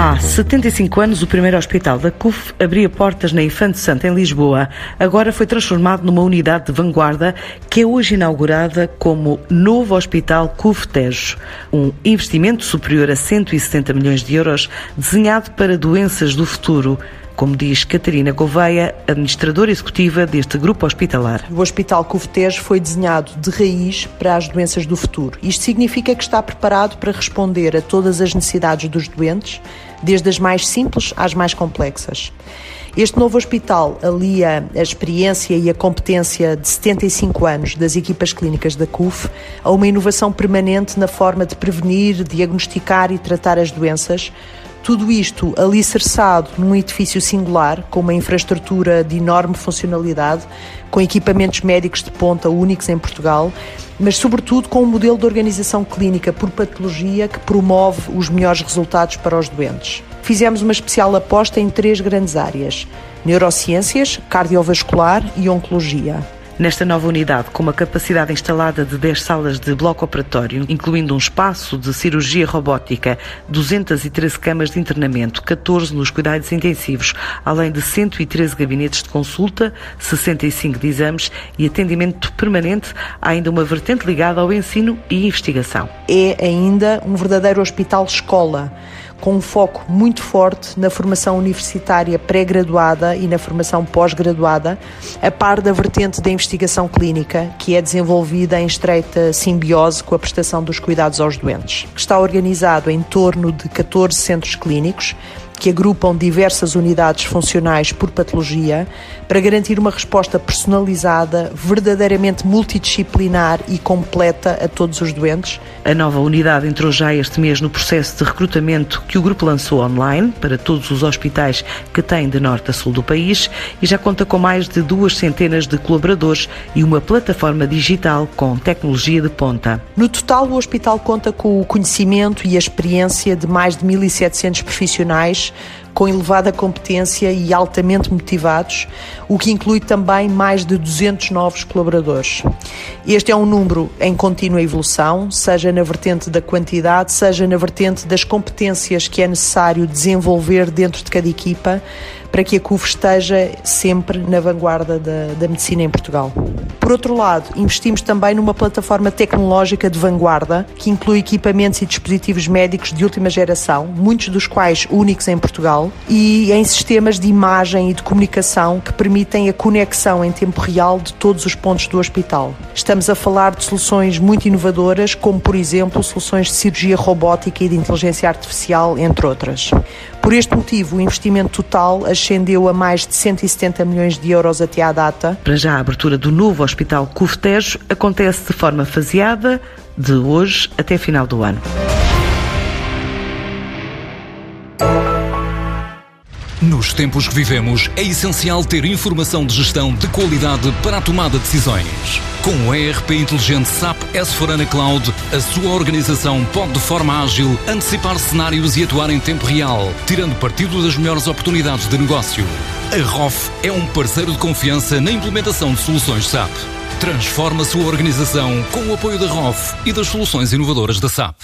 Há 75 anos, o primeiro hospital da CUF abria portas na Infante Santa, em Lisboa. Agora foi transformado numa unidade de vanguarda que é hoje inaugurada como Novo Hospital CUF Tejo. Um investimento superior a 170 milhões de euros, desenhado para doenças do futuro como diz Catarina Gouveia, administradora executiva deste grupo hospitalar. O Hospital Cufetejo foi desenhado de raiz para as doenças do futuro. Isto significa que está preparado para responder a todas as necessidades dos doentes, desde as mais simples às mais complexas. Este novo hospital alia a experiência e a competência de 75 anos das equipas clínicas da CUF a uma inovação permanente na forma de prevenir, diagnosticar e tratar as doenças, tudo isto alicerçado num edifício singular, com uma infraestrutura de enorme funcionalidade, com equipamentos médicos de ponta únicos em Portugal, mas sobretudo com um modelo de organização clínica por patologia que promove os melhores resultados para os doentes. Fizemos uma especial aposta em três grandes áreas: neurociências, cardiovascular e oncologia. Nesta nova unidade, com uma capacidade instalada de 10 salas de bloco operatório, incluindo um espaço de cirurgia robótica, 213 camas de internamento, 14 nos cuidados intensivos, além de 113 gabinetes de consulta, 65 de exames e atendimento permanente, há ainda uma vertente ligada ao ensino e investigação. É ainda um verdadeiro hospital-escola com um foco muito forte na formação universitária pré-graduada e na formação pós-graduada, a par da vertente da investigação clínica, que é desenvolvida em estreita simbiose com a prestação dos cuidados aos doentes. Está organizado em torno de 14 centros clínicos que agrupam diversas unidades funcionais por patologia para garantir uma resposta personalizada, verdadeiramente multidisciplinar e completa a todos os doentes. A nova unidade entrou já este mês no processo de recrutamento que o grupo lançou online para todos os hospitais que têm de norte a sul do país e já conta com mais de duas centenas de colaboradores e uma plataforma digital com tecnologia de ponta. No total, o hospital conta com o conhecimento e a experiência de mais de 1.700 profissionais com elevada competência e altamente motivados, o que inclui também mais de 200 novos colaboradores. Este é um número em contínua evolução, seja na vertente da quantidade, seja na vertente das competências que é necessário desenvolver dentro de cada equipa para que a CUF esteja sempre na vanguarda da, da medicina em Portugal. Por outro lado, investimos também numa plataforma tecnológica de vanguarda que inclui equipamentos e dispositivos médicos de última geração, muitos dos quais únicos em Portugal, e em sistemas de imagem e de comunicação que permitem a conexão em tempo real de todos os pontos do hospital. Estamos a falar de soluções muito inovadoras, como por exemplo soluções de cirurgia robótica e de inteligência artificial, entre outras. Por este motivo, o investimento total ascendeu a mais de 170 milhões de euros até à data. Para já, a abertura do novo Hospital Cufetejo acontece de forma faseada, de hoje até final do ano. Nos tempos que vivemos, é essencial ter informação de gestão de qualidade para a tomada de decisões. Com o ERP inteligente SAP S4HANA Cloud, a sua organização pode de forma ágil antecipar cenários e atuar em tempo real, tirando partido das melhores oportunidades de negócio. A ROF é um parceiro de confiança na implementação de soluções SAP. Transforma a sua organização com o apoio da ROF e das soluções inovadoras da SAP.